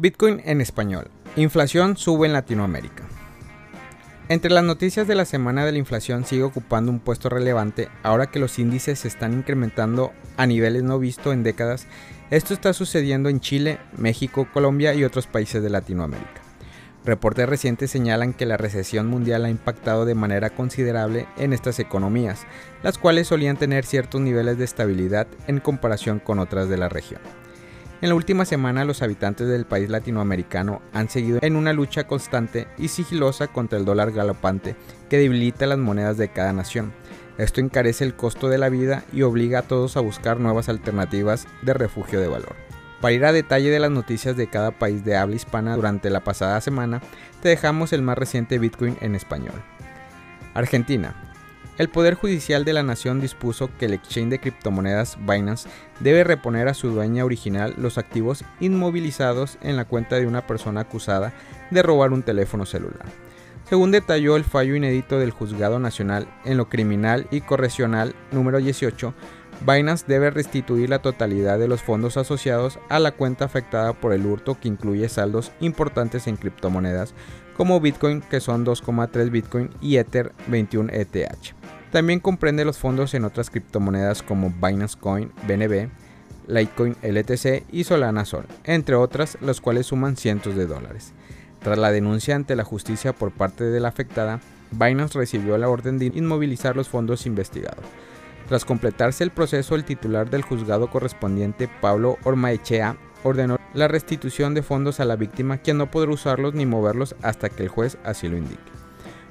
Bitcoin en español. Inflación sube en Latinoamérica. Entre las noticias de la semana de la inflación sigue ocupando un puesto relevante ahora que los índices se están incrementando a niveles no visto en décadas. Esto está sucediendo en Chile, México, Colombia y otros países de Latinoamérica. Reportes recientes señalan que la recesión mundial ha impactado de manera considerable en estas economías, las cuales solían tener ciertos niveles de estabilidad en comparación con otras de la región. En la última semana los habitantes del país latinoamericano han seguido en una lucha constante y sigilosa contra el dólar galopante que debilita las monedas de cada nación. Esto encarece el costo de la vida y obliga a todos a buscar nuevas alternativas de refugio de valor. Para ir a detalle de las noticias de cada país de habla hispana durante la pasada semana, te dejamos el más reciente Bitcoin en español. Argentina. El Poder Judicial de la Nación dispuso que el exchange de criptomonedas Binance debe reponer a su dueña original los activos inmovilizados en la cuenta de una persona acusada de robar un teléfono celular. Según detalló el fallo inédito del Juzgado Nacional en lo Criminal y Correccional número 18, Binance debe restituir la totalidad de los fondos asociados a la cuenta afectada por el hurto que incluye saldos importantes en criptomonedas como Bitcoin que son 2,3 Bitcoin y Ether 21 ETH. También comprende los fondos en otras criptomonedas como Binance Coin, BNB, Litecoin LTC y Solana Sol, entre otras, las cuales suman cientos de dólares. Tras la denuncia ante la justicia por parte de la afectada, Binance recibió la orden de inmovilizar los fondos investigados. Tras completarse el proceso, el titular del juzgado correspondiente, Pablo Ormaechea, ordenó la restitución de fondos a la víctima, quien no podrá usarlos ni moverlos hasta que el juez así lo indique.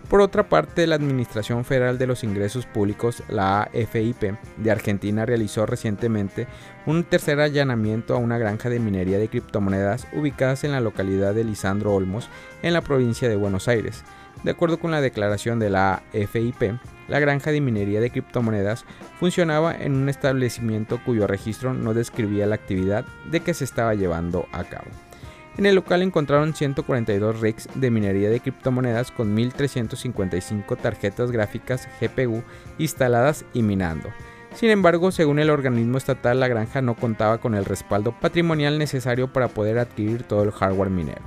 Por otra parte, la Administración Federal de los Ingresos Públicos, la AFIP, de Argentina realizó recientemente un tercer allanamiento a una granja de minería de criptomonedas ubicadas en la localidad de Lisandro Olmos, en la provincia de Buenos Aires. De acuerdo con la declaración de la AFIP, la granja de minería de criptomonedas funcionaba en un establecimiento cuyo registro no describía la actividad de que se estaba llevando a cabo. En el local encontraron 142 rigs de minería de criptomonedas con 1.355 tarjetas gráficas GPU instaladas y minando. Sin embargo, según el organismo estatal, la granja no contaba con el respaldo patrimonial necesario para poder adquirir todo el hardware minero.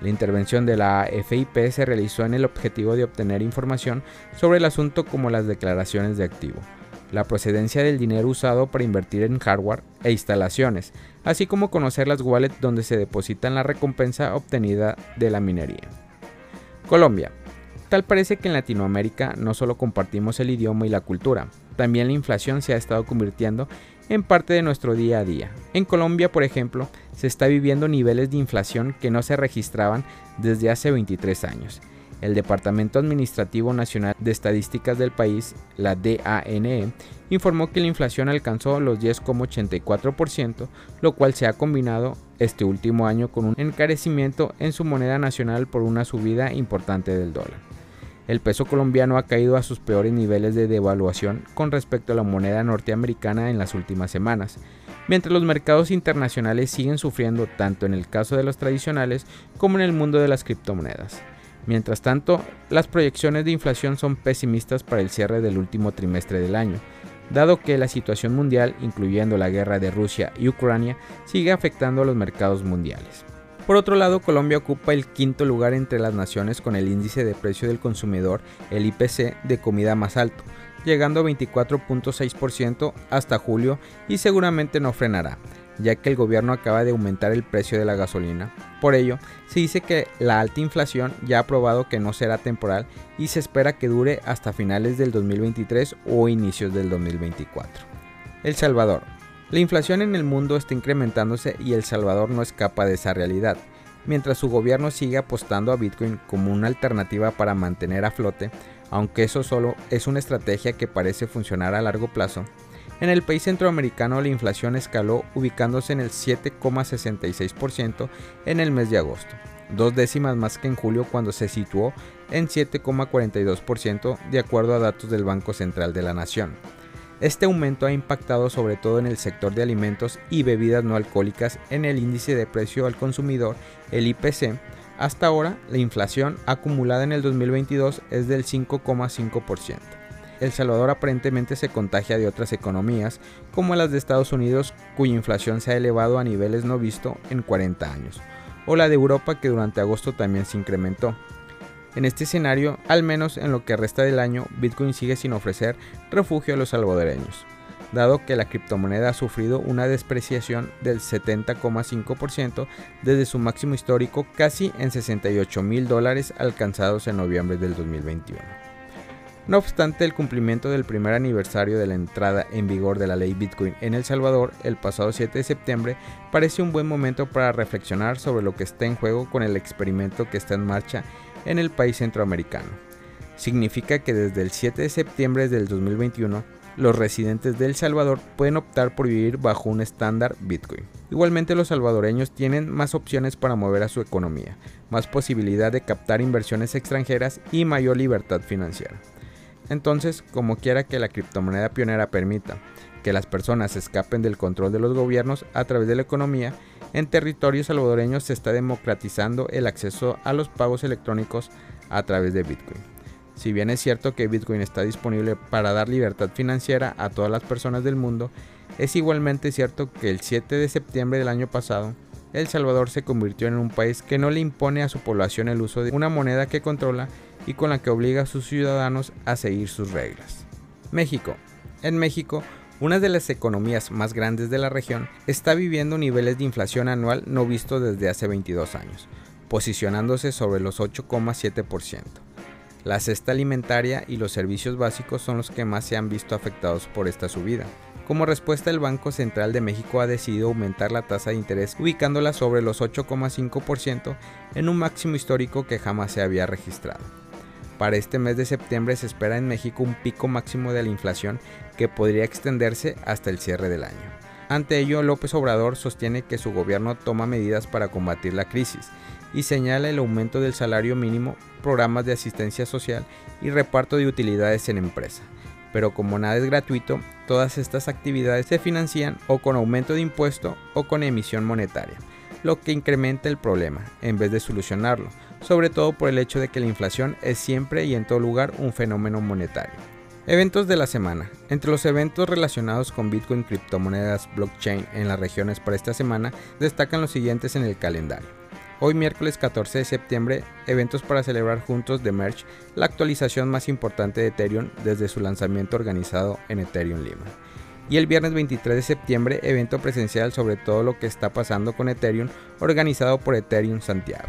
La intervención de la FIP se realizó en el objetivo de obtener información sobre el asunto como las declaraciones de activo la procedencia del dinero usado para invertir en hardware e instalaciones, así como conocer las wallets donde se depositan la recompensa obtenida de la minería. Colombia. Tal parece que en Latinoamérica no solo compartimos el idioma y la cultura, también la inflación se ha estado convirtiendo en parte de nuestro día a día. En Colombia, por ejemplo, se está viviendo niveles de inflación que no se registraban desde hace 23 años el Departamento Administrativo Nacional de Estadísticas del país, la DANE, informó que la inflación alcanzó los 10,84%, lo cual se ha combinado este último año con un encarecimiento en su moneda nacional por una subida importante del dólar. El peso colombiano ha caído a sus peores niveles de devaluación con respecto a la moneda norteamericana en las últimas semanas, mientras los mercados internacionales siguen sufriendo tanto en el caso de los tradicionales como en el mundo de las criptomonedas. Mientras tanto, las proyecciones de inflación son pesimistas para el cierre del último trimestre del año, dado que la situación mundial, incluyendo la guerra de Rusia y Ucrania, sigue afectando a los mercados mundiales. Por otro lado, Colombia ocupa el quinto lugar entre las naciones con el índice de precio del consumidor, el IPC, de comida más alto, llegando a 24.6% hasta julio y seguramente no frenará ya que el gobierno acaba de aumentar el precio de la gasolina. Por ello, se dice que la alta inflación ya ha probado que no será temporal y se espera que dure hasta finales del 2023 o inicios del 2024. El Salvador. La inflación en el mundo está incrementándose y El Salvador no escapa de esa realidad. Mientras su gobierno sigue apostando a Bitcoin como una alternativa para mantener a flote, aunque eso solo es una estrategia que parece funcionar a largo plazo, en el país centroamericano la inflación escaló ubicándose en el 7,66% en el mes de agosto, dos décimas más que en julio cuando se situó en 7,42% de acuerdo a datos del Banco Central de la Nación. Este aumento ha impactado sobre todo en el sector de alimentos y bebidas no alcohólicas en el índice de precio al consumidor, el IPC. Hasta ahora, la inflación acumulada en el 2022 es del 5,5%. El Salvador aparentemente se contagia de otras economías, como las de Estados Unidos, cuya inflación se ha elevado a niveles no visto en 40 años. o la de Europa que durante agosto también se incrementó. En este escenario, al menos en lo que resta del año, Bitcoin sigue sin ofrecer refugio a los salvadoreños, dado que la criptomoneda ha sufrido una despreciación del 70,5% desde su máximo histórico casi en 68 mil dólares alcanzados en noviembre del 2021. No obstante, el cumplimiento del primer aniversario de la entrada en vigor de la ley Bitcoin en El Salvador el pasado 7 de septiembre parece un buen momento para reflexionar sobre lo que está en juego con el experimento que está en marcha en el país centroamericano. Significa que desde el 7 de septiembre del 2021, los residentes de El Salvador pueden optar por vivir bajo un estándar Bitcoin. Igualmente los salvadoreños tienen más opciones para mover a su economía, más posibilidad de captar inversiones extranjeras y mayor libertad financiera. Entonces, como quiera que la criptomoneda pionera permita que las personas escapen del control de los gobiernos a través de la economía, en territorios salvadoreños se está democratizando el acceso a los pagos electrónicos a través de Bitcoin. Si bien es cierto que Bitcoin está disponible para dar libertad financiera a todas las personas del mundo, es igualmente cierto que el 7 de septiembre del año pasado, El Salvador se convirtió en un país que no le impone a su población el uso de una moneda que controla y con la que obliga a sus ciudadanos a seguir sus reglas. México. En México, una de las economías más grandes de la región está viviendo niveles de inflación anual no visto desde hace 22 años, posicionándose sobre los 8,7%. La cesta alimentaria y los servicios básicos son los que más se han visto afectados por esta subida. Como respuesta, el Banco Central de México ha decidido aumentar la tasa de interés ubicándola sobre los 8,5% en un máximo histórico que jamás se había registrado. Para este mes de septiembre se espera en México un pico máximo de la inflación que podría extenderse hasta el cierre del año. Ante ello, López Obrador sostiene que su gobierno toma medidas para combatir la crisis y señala el aumento del salario mínimo, programas de asistencia social y reparto de utilidades en empresa. Pero como nada es gratuito, todas estas actividades se financian o con aumento de impuesto o con emisión monetaria, lo que incrementa el problema en vez de solucionarlo sobre todo por el hecho de que la inflación es siempre y en todo lugar un fenómeno monetario. Eventos de la semana. Entre los eventos relacionados con Bitcoin, criptomonedas, blockchain en las regiones para esta semana, destacan los siguientes en el calendario. Hoy miércoles 14 de septiembre, eventos para celebrar juntos de Merge, la actualización más importante de Ethereum desde su lanzamiento organizado en Ethereum Lima. Y el viernes 23 de septiembre, evento presencial sobre todo lo que está pasando con Ethereum, organizado por Ethereum Santiago.